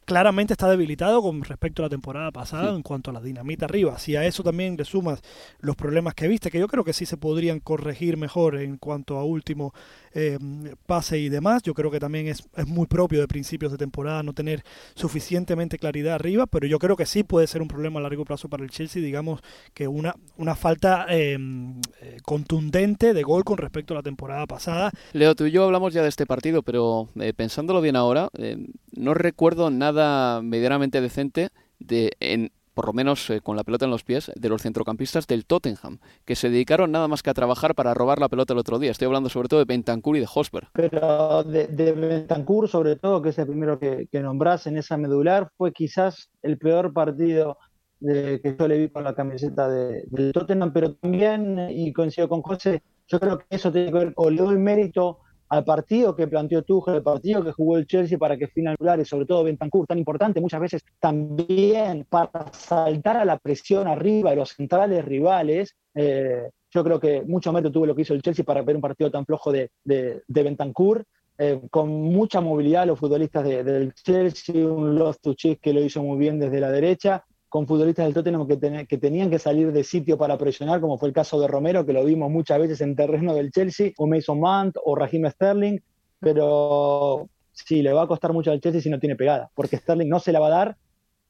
Speaker 8: claramente está debilitado con respecto a la temporada pasada en cuanto a la dinamita arriba. Si a eso también le sumas los problemas que viste, que yo creo que sí se podrían corregir mejor en cuanto a último eh, pase y demás, yo creo que también es, es muy propio de principios de temporada no tener suficientemente claridad arriba, pero yo creo que sí puede ser un problema a largo plazo para el Chelsea, digamos que una, una falta em, eh, contundente de gol con respecto a la temporada pasada.
Speaker 2: Leo, tú y yo hablamos ya de este partido, pero eh, pensándolo bien ahora, no recuerdo nada medianamente decente de en por lo menos eh, con la pelota en los pies, de los centrocampistas del Tottenham, que se dedicaron nada más que a trabajar para robar la pelota el otro día. Estoy hablando sobre todo de Bentancur y de Hosper.
Speaker 9: Pero de, de Bentancur, sobre todo, que es el primero que, que nombrás en esa medular, fue quizás el peor partido de, que yo le vi con la camiseta de, del Tottenham, pero también, y coincido con José, yo creo que eso tiene que ver, o le doy mérito al partido que planteó Tuchel, el partido que jugó el Chelsea para que final y sobre todo Bentancur, tan importante muchas veces también para saltar a la presión arriba de los centrales rivales. Eh, yo creo que mucho mérito tuvo lo que hizo el Chelsea para ver un partido tan flojo de, de, Bentancur. Eh, con mucha movilidad los futbolistas del Chelsea, un Loftus-Cheek que lo hizo muy bien desde la derecha, con futbolistas del Tottenham que, tenían que salir de sitio para presionar, como fue el caso de Romero, que lo vimos muchas veces en terreno del Chelsea, o Mason Mount, o Raheem Sterling, pero sí, le va a costar mucho al Chelsea si no tiene pegada, porque Sterling no se la va a dar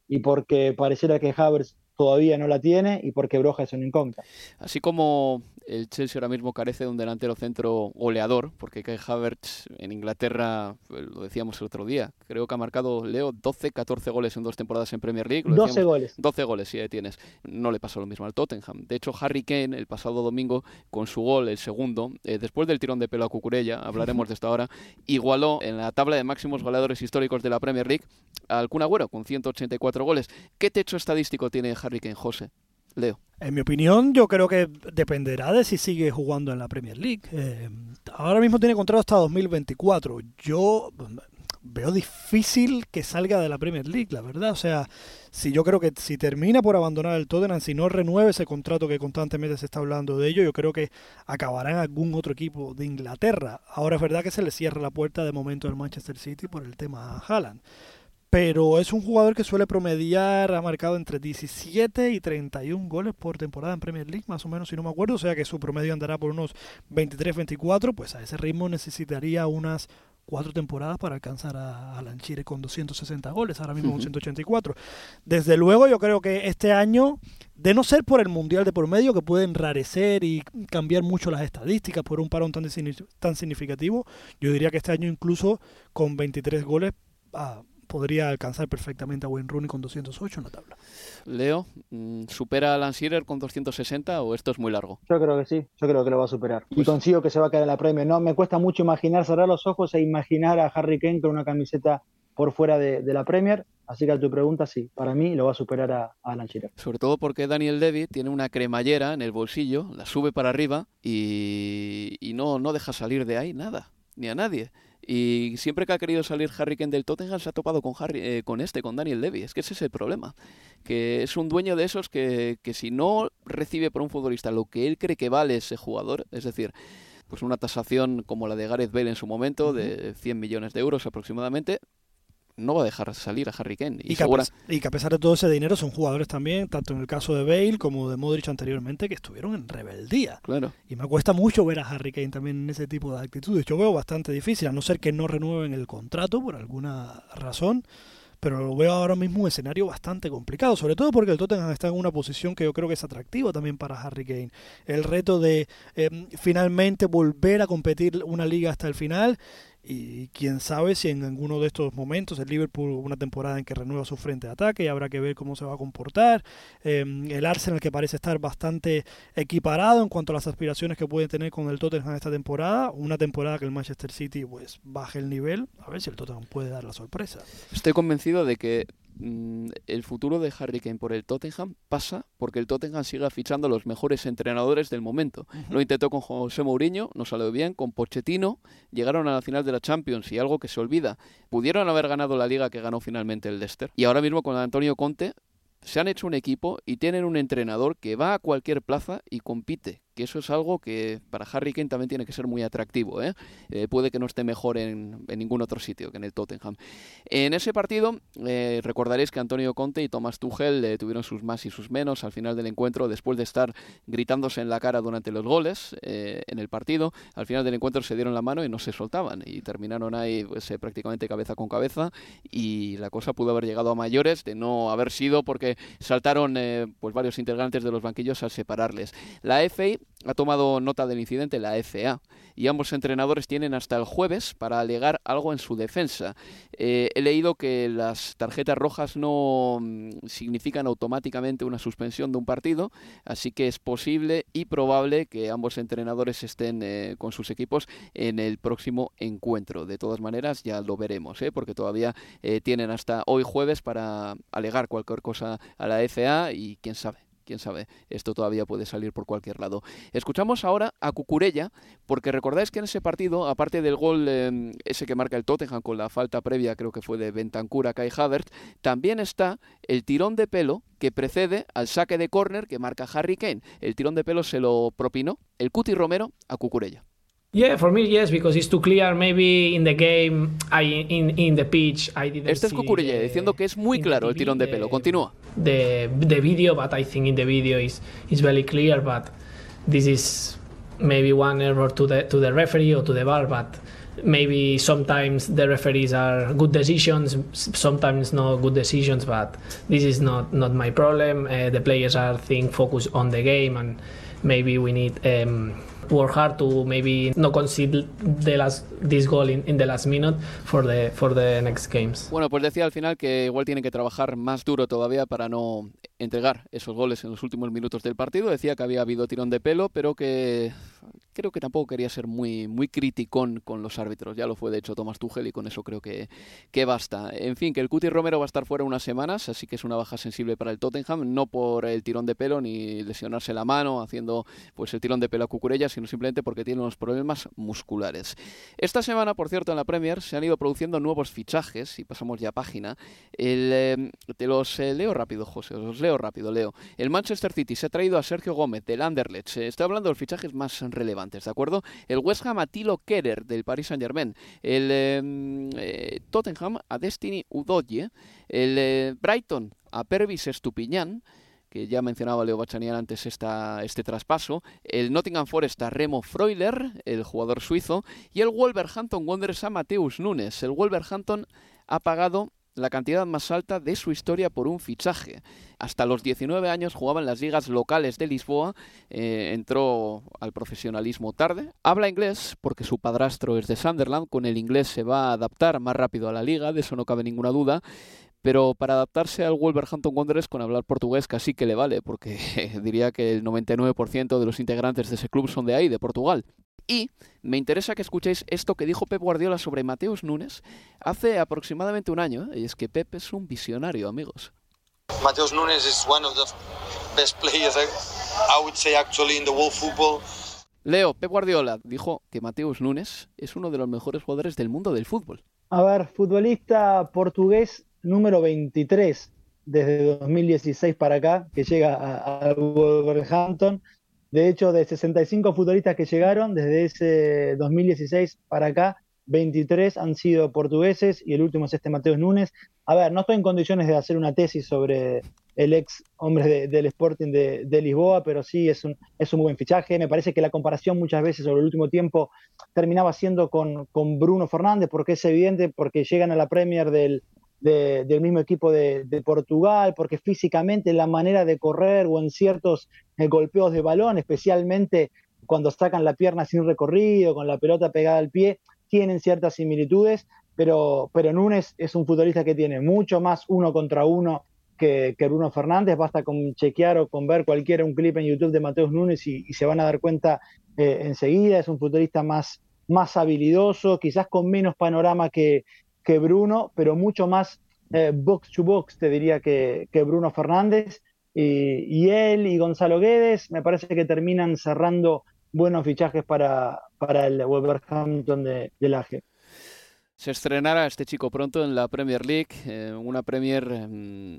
Speaker 9: y porque pareciera que Havertz todavía no la tiene y porque Broja es un incógnita.
Speaker 2: Así como el Chelsea ahora mismo carece de un delantero centro goleador, porque Kai Havertz en Inglaterra, pues, lo decíamos el otro día, creo que ha marcado, Leo, 12, 14 goles en dos temporadas en Premier League.
Speaker 9: 12 goles.
Speaker 2: 12 goles, sí, tienes. No le pasó lo mismo al Tottenham. De hecho, Harry Kane, el pasado domingo, con su gol, el segundo, eh, después del tirón de pelo a Cucurella, hablaremos de esto ahora, igualó en la tabla de máximos goleadores históricos de la Premier League al Kun Agüero, con 184 goles. ¿Qué techo estadístico tiene Harry Kane, José? Leo.
Speaker 8: En mi opinión, yo creo que dependerá de si sigue jugando en la Premier League. Eh, ahora mismo tiene contrato hasta 2024. Yo veo difícil que salga de la Premier League, la verdad. O sea, si yo creo que si termina por abandonar el Tottenham, si no renueve ese contrato que constantemente se está hablando de ello, yo creo que acabará en algún otro equipo de Inglaterra. Ahora es verdad que se le cierra la puerta de momento al Manchester City por el tema Haaland pero es un jugador que suele promediar, ha marcado entre 17 y 31 goles por temporada en Premier League, más o menos, si no me acuerdo, o sea que su promedio andará por unos 23-24, pues a ese ritmo necesitaría unas cuatro temporadas para alcanzar a Alan Chire con 260 goles, ahora mismo 184. Desde luego yo creo que este año, de no ser por el Mundial de por medio, que puede enrarecer y cambiar mucho las estadísticas por un parón tan, tan significativo, yo diría que este año incluso con 23 goles... Ah, podría alcanzar perfectamente a Wayne Rooney con 208 en la tabla.
Speaker 2: Leo, mm, ¿supera a Alan Shearer con 260 o esto es muy largo?
Speaker 9: Yo creo que sí, yo creo que lo va a superar. y pues consigo que se va a quedar en la premio. No, me cuesta mucho imaginar, cerrar los ojos e imaginar a Harry Kane con una camiseta por fuera de, la Premier. Así que a tu pregunta, sí, para mí lo va a superar a, Alan Shearer.
Speaker 2: Sobre todo porque Daniel Levy tiene una cremallera en el bolsillo, la sube para arriba y, y no, no deja salir de ahí nada, ni a nadie. Y siempre que ha querido salir Harry Kane del Tottenham se ha topado con Harry, eh, con este, con Daniel Levy. Es que ese es el problema. Que es un dueño de esos que, que si no recibe por un futbolista lo que él cree que vale ese jugador, es decir, pues una tasación como la de Gareth Bale en su momento, de 100 millones de euros aproximadamente, no va a dejar salir a Harry Kane.
Speaker 8: Y, que a pesar de todo ese dinero son jugadores también, tanto en el caso de Bale como de Modric anteriormente, que estuvieron en rebeldía.
Speaker 2: Claro.
Speaker 8: Y me cuesta mucho ver a Harry Kane también en ese tipo de actitudes. Yo veo bastante difícil, a no ser que no renueven el contrato por alguna razón pero lo veo ahora mismo un escenario bastante complicado, sobre todo porque el Tottenham está en una posición que yo creo que es atractiva también para Harry Kane. El reto de em, finalmente volver a competir una liga hasta el final y quién sabe si en alguno de estos momentos el Liverpool una temporada en que renueva su frente de ataque y habrá que ver cómo se va a comportar em, el Arsenal que parece estar bastante equiparado en cuanto a las aspiraciones que puede tener con el Tottenham esta temporada una temporada que el Manchester City pues baje el nivel a ver si el Tottenham puede dar la sorpresa.
Speaker 2: Estoy convencido de que el futuro de Harry Kane por el Tottenham pasa porque el Tottenham siga fichando a los mejores entrenadores del momento. Lo intentó con José Mourinho, no salió bien, con Pochettino, llegaron a la final de la Champions y algo que se olvida, pudieron haber ganado la liga que ganó finalmente el Leicester. Y ahora mismo con Antonio Conte se han hecho un equipo y tienen un entrenador que va a cualquier plaza y compite, que eso es algo que para Harry Kane también tiene que ser muy atractivo. ¿eh? Eh, puede que no esté mejor en, ningún otro sitio que en el Tottenham. En ese partido eh, recordaréis que Antonio Conte y Thomas Tuchel tuvieron sus más y sus menos al final del encuentro, después de estar gritándose en la cara durante los goles en el partido. Al final del encuentro se dieron la mano y no se soltaban y terminaron ahí pues, prácticamente cabeza con cabeza y la cosa pudo haber llegado a mayores de no haber sido porque saltaron pues varios integrantes de los banquillos al separarles. La FA ha tomado nota del incidente la FA y ambos entrenadores tienen hasta el jueves para alegar algo en su defensa. Eh, he leído que las tarjetas rojas no mm, significan automáticamente una suspensión de un partido, así que es posible y probable que ambos entrenadores estén eh, con sus equipos en el próximo encuentro. De todas maneras, ya lo veremos, ¿eh? porque todavía tienen hasta hoy jueves para alegar cualquier cosa a la FA y quién sabe quién sabe, esto todavía puede salir por cualquier lado. Escuchamos ahora a Cucurella, porque recordáis que en ese partido, aparte del gol em, ese que marca el Tottenham con la falta previa, creo que fue de Bentancur a Kai Havertz, también está el tirón de pelo que precede al saque de córner que marca Harry Kane. El tirón de pelo se lo propinó el Cuti Romero a Cucurella.
Speaker 11: Yeah, for me, yes, because it's too clear. Maybe in the game, I in in the pitch, I didn't
Speaker 2: Este es Cucurella diciendo que es muy claro el tirón de pelo. Continúa.
Speaker 11: The the video, but I think in the video is is very clear. But this is maybe one error to the to the referee or to the bar. But maybe sometimes the referees are good decisions, sometimes not good decisions. But this is not not my problem. Uh, the players are think focus on the game, and maybe we need. Um, work hard to maybe no concede the last this goal in, in, the last minute for the for the next games.
Speaker 2: Bueno, pues decía al final que igual tienen que trabajar más duro todavía para no entregar esos goles en los últimos minutos del partido. Decía que había habido tirón de pelo, pero que creo que tampoco quería ser muy, muy criticón con los árbitros. Ya lo fue, de hecho, Tomás Tuchel y con eso creo que, que basta. En fin, que el Cuti Romero va a estar fuera unas semanas, así que es una baja sensible para el Tottenham, no por el tirón de pelo ni lesionarse la mano haciendo pues el tirón de pelo a Cucurella, sino simplemente porque tiene unos problemas musculares. Esta semana, por cierto, en la Premier se han ido produciendo nuevos fichajes, y pasamos ya a página. El, eh, te los eh, leo rápido, José, los leo rápido, leo. El Manchester City se ha traído a Sergio Gómez del Anderlecht. Estoy hablando de los fichajes más relevantes ¿de acuerdo? El West Ham a Tilo Kerer del Paris Saint Germain, el em, eh, Tottenham a Destiny Udoye, el eh, Brighton a Pervis Estupiñán, que ya mencionaba Leo Bachanian antes esta, este traspaso, el Nottingham Forest a Remo Freuler, el jugador suizo, y el Wolverhampton Wanderers a Mateus Nunes. El Wolverhampton ha pagado la cantidad más alta de su historia por un fichaje. Hasta los 19 años jugaba en las ligas locales de Lisboa, eh, entró al profesionalismo tarde, habla inglés porque su padrastro es de Sunderland, con el inglés se va a adaptar más rápido a la liga, de eso no cabe ninguna duda, pero para adaptarse al Wolverhampton Wanderers con hablar portugués casi que le vale, porque diría que el 99% de los integrantes de ese club son de ahí, de Portugal. Y me interesa que escuchéis esto que dijo Pep Guardiola sobre Mateus Nunes hace aproximadamente un año. ¿eh? Y es que Pep es un visionario, amigos.
Speaker 12: Mateus Nunes is one of the best players I would say actually in the world football.
Speaker 2: Leo, Pep Guardiola dijo que Mateus Nunes es uno de los mejores jugadores del mundo del fútbol.
Speaker 9: A ver, futbolista portugués número 23 desde 2016 para acá, que llega al Wolverhampton de hecho, de 65 futbolistas que llegaron desde ese 2016 para acá, 23 han sido portugueses y el último es este Mateus Núñez. A ver, no estoy en condiciones de hacer una tesis sobre el ex hombre del Sporting de, Lisboa, pero sí es un, es un buen fichaje. Me parece que la comparación muchas veces sobre el último tiempo terminaba siendo con, con Bruno Fernández, porque es evidente, porque llegan a la Premier del, del mismo equipo de, Portugal, porque físicamente la manera de correr o en ciertos eh, golpeos de balón, especialmente cuando sacan la pierna sin recorrido, con la pelota pegada al pie, tienen ciertas similitudes, pero, pero Núñez es un futbolista que tiene mucho más uno contra uno que, Bruno Fernández, basta con chequear o con ver cualquiera un clip en YouTube de Mateus Núñez y, se van a dar cuenta eh, enseguida, es un futbolista más, más habilidoso, quizás con menos panorama que, que Bruno, pero mucho más eh, box to box, te diría, que, Bruno Fernández. Y, él y Gonzalo Guedes me parece que terminan cerrando buenos fichajes para, para el Wolverhampton de, de Laje
Speaker 2: se estrenará este chico pronto en la Premier League, eh, una Premier mm,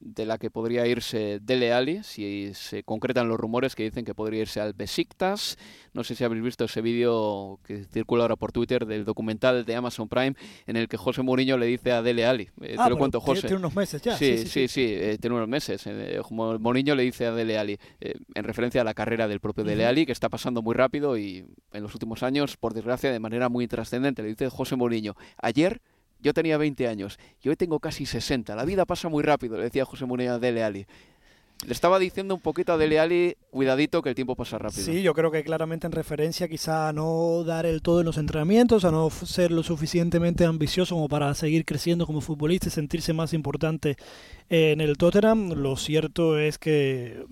Speaker 2: de la que podría irse Dele Alli, si se concretan los rumores que dicen que podría irse al Besiktas. No sé si habéis visto ese vídeo que circula ahora por Twitter del documental de Amazon Prime en el que José Mourinho le dice a Dele Alli, eh,
Speaker 8: ah,
Speaker 2: te lo cuento
Speaker 8: José. Tiene unos meses ya.
Speaker 2: Sí, sí, sí, eh, tiene unos meses. como Mourinho le dice a Dele Alli, en referencia a la carrera del propio Dele Alli, que está pasando muy rápido y en los últimos años, por desgracia, de manera muy trascendente. Le dice José Mourinho niño. Ayer yo tenía 20 años y hoy tengo casi 60. La vida pasa muy rápido, le decía José Mourinho a Dele Ali. Le estaba diciendo un poquito a Dele Ali, cuidadito que el tiempo pasa rápido.
Speaker 8: Sí, yo creo que claramente en referencia quizá a no dar el todo en los entrenamientos, a no ser lo suficientemente ambicioso como para seguir creciendo como futbolista y sentirse más importante en el Tottenham. Lo cierto es que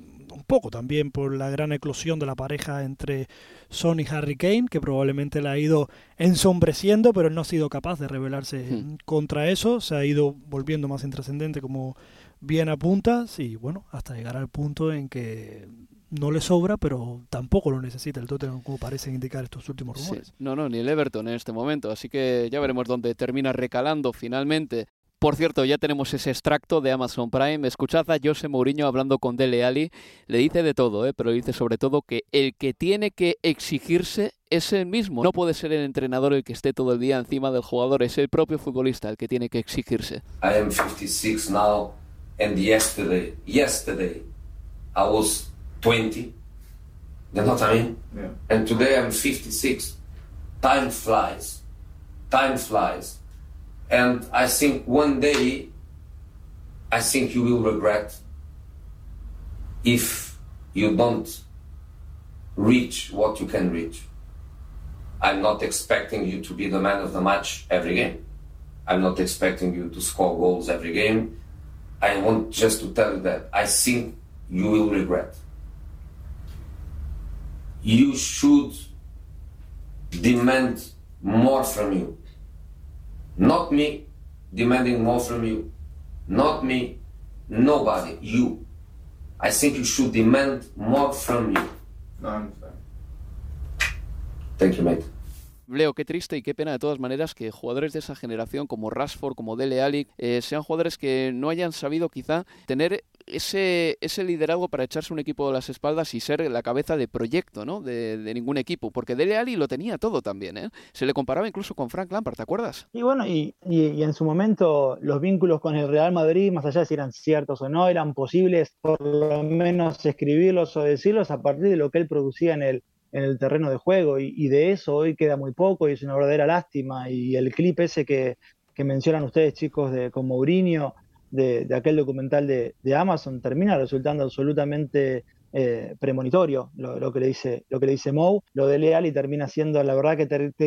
Speaker 8: poco también por la gran eclosión de la pareja entre Son y Harry Kane, que probablemente la ha ido ensombreciendo, pero él no ha sido capaz de rebelarse hmm. contra eso, se ha ido volviendo más intrascendente como bien apunta, y bueno, hasta llegar al punto en que no le sobra, pero tampoco lo necesita el Tottenham, como parecen indicar estos últimos rumores.
Speaker 2: No, no, ni el Everton en este momento. Así que ya veremos dónde termina recalando finalmente por cierto, ya tenemos ese extracto de Amazon Prime. Escuchad a José Mourinho hablando con Dele Ali. Le dice de todo, ¿eh? pero dice sobre todo que el que tiene que exigirse es el mismo. No puede ser el entrenador el que esté todo el día encima del jugador, es el propio futbolista el que tiene que exigirse.
Speaker 13: I am 56 now and yesterday, yesterday I was 20. You know what I mean? Yeah. And today I'm 56. Time flies. Time flies. And I think one day, I think you will regret if you don't reach what you can reach. I'm not expecting you to be the man of the match every game. I'm not expecting you to score goals every game. I want just to tell you that I think you will regret. You should demand more from you. Not me demanding more from you. Not me. Nobody. You. I think you should demand more from you. No, Thank you, mate.
Speaker 2: Leo, qué triste y qué pena de todas maneras que jugadores de esa generación como Rashford, como Dele Alli, eh, sean jugadores que no hayan sabido quizá tener ese, ese liderazgo para echarse un equipo de las espaldas y ser la cabeza de proyecto ¿no? de, ningún equipo, porque Dele Alli lo tenía todo también, ¿eh? se le comparaba incluso con Frank Lampard, ¿te acuerdas?
Speaker 9: Y bueno, y, y, en su momento los vínculos con el Real Madrid, más allá de si eran ciertos o no, eran posibles por lo menos escribirlos o decirlos a partir de lo que él producía en el, en el terreno de juego y, de eso hoy queda muy poco y es una verdadera lástima y el clip ese que, mencionan ustedes chicos de con Mourinho de, aquel documental de, Amazon termina resultando absolutamente eh, premonitorio lo, que le dice lo que le dice Mou lo de Leal y termina siendo la verdad que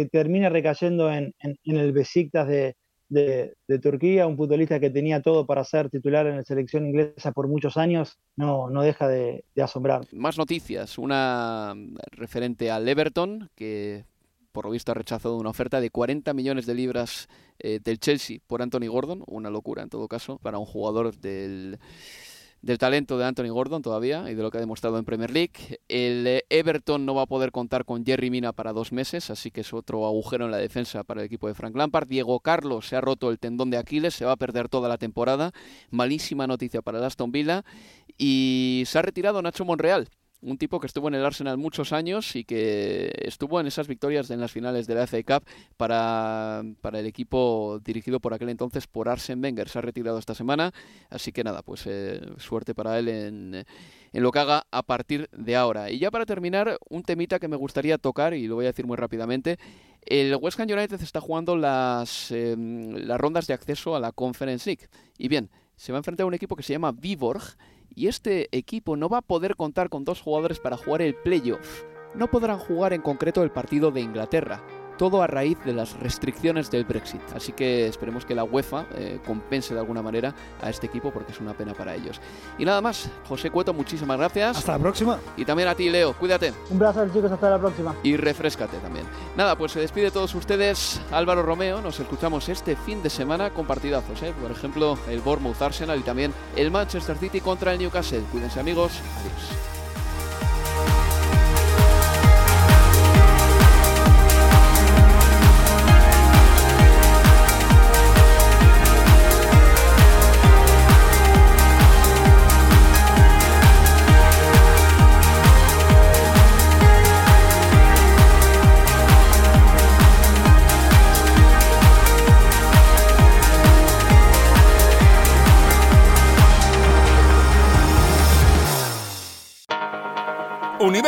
Speaker 9: termina recayendo en, en, el Besiktas de, de, Turquía, un futbolista que tenía todo para ser titular en la selección inglesa por muchos años, no, no deja de, asombrar.
Speaker 2: Más noticias, una referente al Everton, que por lo visto ha rechazado una oferta de 40 millones de libras eh, del Chelsea por Anthony Gordon, una locura en todo caso, para un jugador del del talento de Anthony Gordon todavía y de lo que ha demostrado en Premier League. El eh, Everton no va a poder contar con Jerry Mina para dos meses, así que es otro agujero en la defensa para el equipo de Frank Lampard. Diego Carlos se ha roto el tendón de Aquiles, se va a perder toda la temporada. Malísima noticia para el Aston Villa. Y se ha retirado Nacho Monreal un tipo que estuvo en el Arsenal muchos años y que estuvo en esas victorias en las finales de la FA Cup para, para el equipo dirigido por aquel entonces por Arsen Wenger. Se ha retirado esta semana, así que nada, pues eh, suerte para él en, en lo que haga a partir de ahora. Y ya para terminar, un temita que me gustaría tocar, y lo voy a decir muy rápidamente, el West Ham United está jugando las, em, las rondas de acceso a la Conference League. Y bien, se va a enfrentar a un equipo que se llama Viborg, y este equipo no va a poder contar con dos jugadores para jugar el playoff. No podrán jugar en concreto el partido de Inglaterra todo a raíz de las restricciones del Brexit. Así que esperemos que la UEFA eh, compense de alguna manera a este equipo porque es una pena para ellos. Y nada más, José Cueto, muchísimas gracias.
Speaker 8: Hasta la próxima.
Speaker 2: Y también a ti, Leo, cuídate.
Speaker 9: Un placer, chicos, hasta la próxima.
Speaker 2: Y refrescate también. Nada, pues se despide todos ustedes Álvaro Romeo. Nos escuchamos este fin de semana con partidazos, ¿eh? por ejemplo, el Bournemouth Arsenal y también el Manchester City contra el Newcastle. Cuídense, amigos. Adiós.